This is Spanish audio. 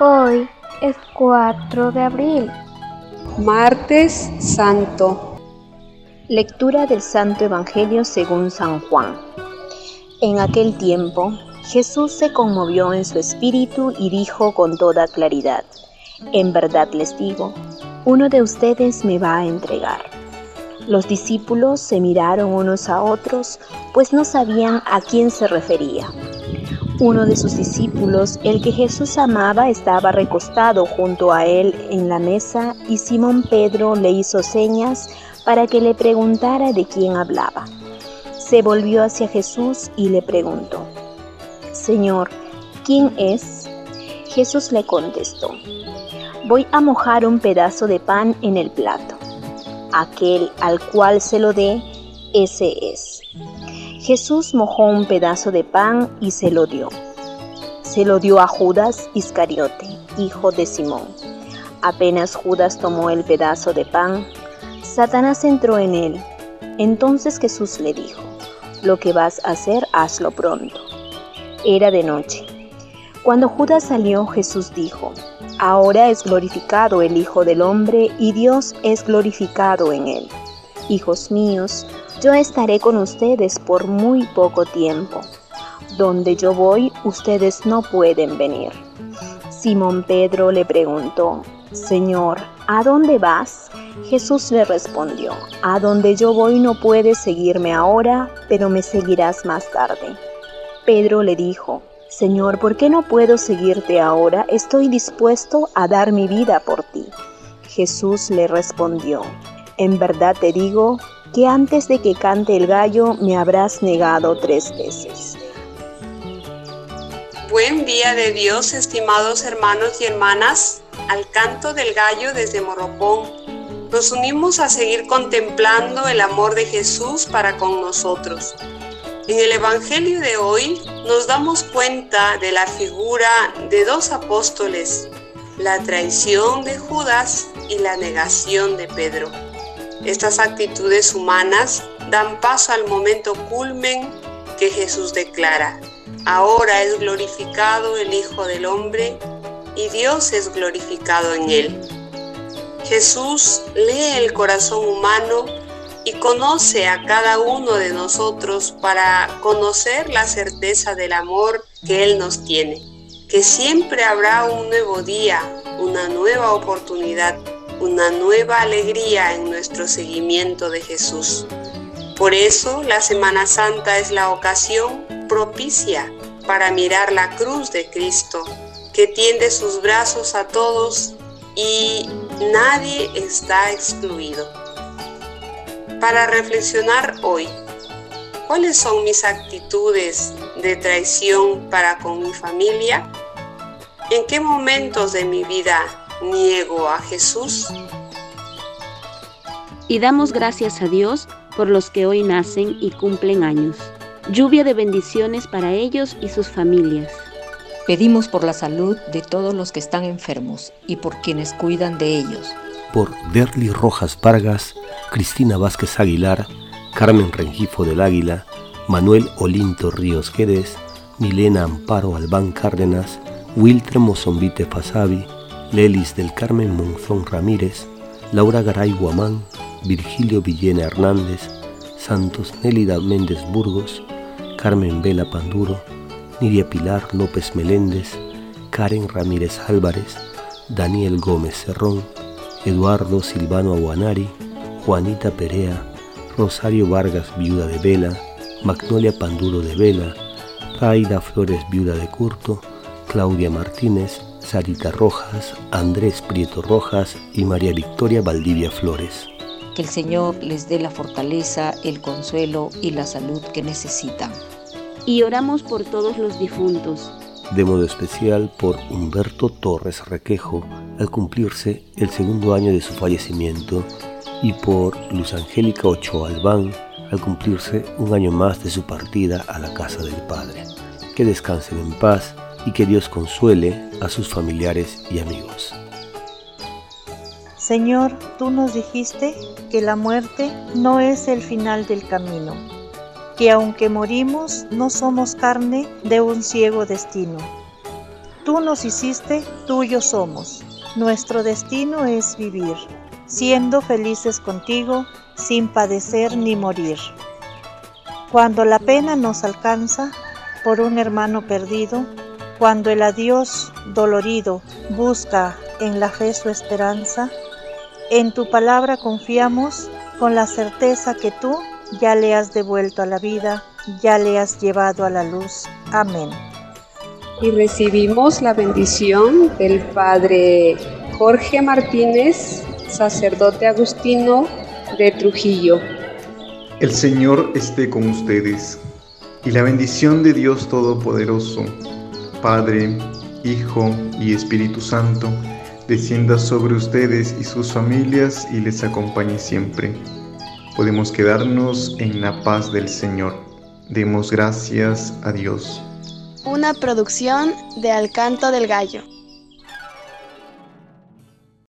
Hoy es 4 de abril. Martes Santo. Lectura del Santo Evangelio según San Juan. En aquel tiempo, Jesús se conmovió en su espíritu y dijo con toda claridad, En verdad les digo, uno de ustedes me va a entregar. Los discípulos se miraron unos a otros, pues no sabían a quién se refería. Uno de sus discípulos, el que Jesús amaba, estaba recostado junto a él en la mesa y Simón Pedro le hizo señas para que le preguntara de quién hablaba. Se volvió hacia Jesús y le preguntó, Señor, ¿quién es? Jesús le contestó, voy a mojar un pedazo de pan en el plato. Aquel al cual se lo dé, ese es. Jesús mojó un pedazo de pan y se lo dio. Se lo dio a Judas Iscariote, hijo de Simón. Apenas Judas tomó el pedazo de pan, Satanás entró en él. Entonces Jesús le dijo, lo que vas a hacer, hazlo pronto. Era de noche. Cuando Judas salió, Jesús dijo, Ahora es glorificado el Hijo del Hombre y Dios es glorificado en él. Hijos míos, yo estaré con ustedes por muy poco tiempo. Donde yo voy, ustedes no pueden venir. Simón Pedro le preguntó, Señor, ¿a dónde vas? Jesús le respondió, A donde yo voy no puedes seguirme ahora, pero me seguirás más tarde. Pedro le dijo, Señor, ¿por qué no puedo seguirte ahora? Estoy dispuesto a dar mi vida por ti. Jesús le respondió, En verdad te digo que antes de que cante el gallo me habrás negado tres veces. Buen día de Dios, estimados hermanos y hermanas, al canto del gallo desde Morropón. Nos unimos a seguir contemplando el amor de Jesús para con nosotros. En el Evangelio de hoy nos damos cuenta de la figura de dos apóstoles, la traición de Judas y la negación de Pedro. Estas actitudes humanas dan paso al momento culmen que Jesús declara. Ahora es glorificado el Hijo del Hombre y Dios es glorificado en él. Jesús lee el corazón humano y conoce a cada uno de nosotros para conocer la certeza del amor que Él nos tiene, que siempre habrá un nuevo día, una nueva oportunidad, una nueva alegría en nuestro seguimiento de Jesús. Por eso la Semana Santa es la ocasión propicia para mirar la cruz de Cristo, que tiende sus brazos a todos y nadie está excluido para reflexionar hoy. ¿Cuáles son mis actitudes de traición para con mi familia? ¿En qué momentos de mi vida niego a Jesús? Y damos gracias a Dios por los que hoy nacen y cumplen años. Lluvia de bendiciones para ellos y sus familias. Pedimos por la salud de todos los que están enfermos y por quienes cuidan de ellos por Derly Rojas Vargas, Cristina Vázquez Aguilar, Carmen Rengifo del Águila, Manuel Olinto Ríos Guedes, Milena Amparo Albán Cárdenas, Wiltre Mozombite Fasabi, Lelis del Carmen Monzón Ramírez, Laura Garay Guamán, Virgilio Villena Hernández, Santos Nélida Méndez Burgos, Carmen Vela Panduro, Nidia Pilar López Meléndez, Karen Ramírez Álvarez, Daniel Gómez Cerrón, Eduardo Silvano Aguanari, Juanita Perea, Rosario Vargas, viuda de Vela, Magnolia Panduro de Vela, Raida Flores, viuda de Curto, Claudia Martínez, Sarita Rojas, Andrés Prieto Rojas y María Victoria Valdivia Flores. Que el Señor les dé la fortaleza, el consuelo y la salud que necesitan. Y oramos por todos los difuntos de modo especial por Humberto Torres Requejo al cumplirse el segundo año de su fallecimiento y por Luz Angélica Ochoa Albán al cumplirse un año más de su partida a la casa del Padre. Que descansen en paz y que Dios consuele a sus familiares y amigos. Señor, tú nos dijiste que la muerte no es el final del camino que aunque morimos no somos carne de un ciego destino. tú nos hiciste, tuyos somos. Nuestro destino es vivir, siendo felices contigo, sin padecer ni morir. Cuando la pena nos alcanza por un hermano perdido, cuando el adiós dolorido busca en la fe su esperanza, en tu palabra confiamos con la certeza que tú ya le has devuelto a la vida, ya le has llevado a la luz. Amén. Y recibimos la bendición del Padre Jorge Martínez, sacerdote agustino de Trujillo. El Señor esté con ustedes y la bendición de Dios Todopoderoso, Padre, Hijo y Espíritu Santo, descienda sobre ustedes y sus familias y les acompañe siempre. Podemos quedarnos en la paz del Señor. Demos gracias a Dios. Una producción de Alcanto del Gallo.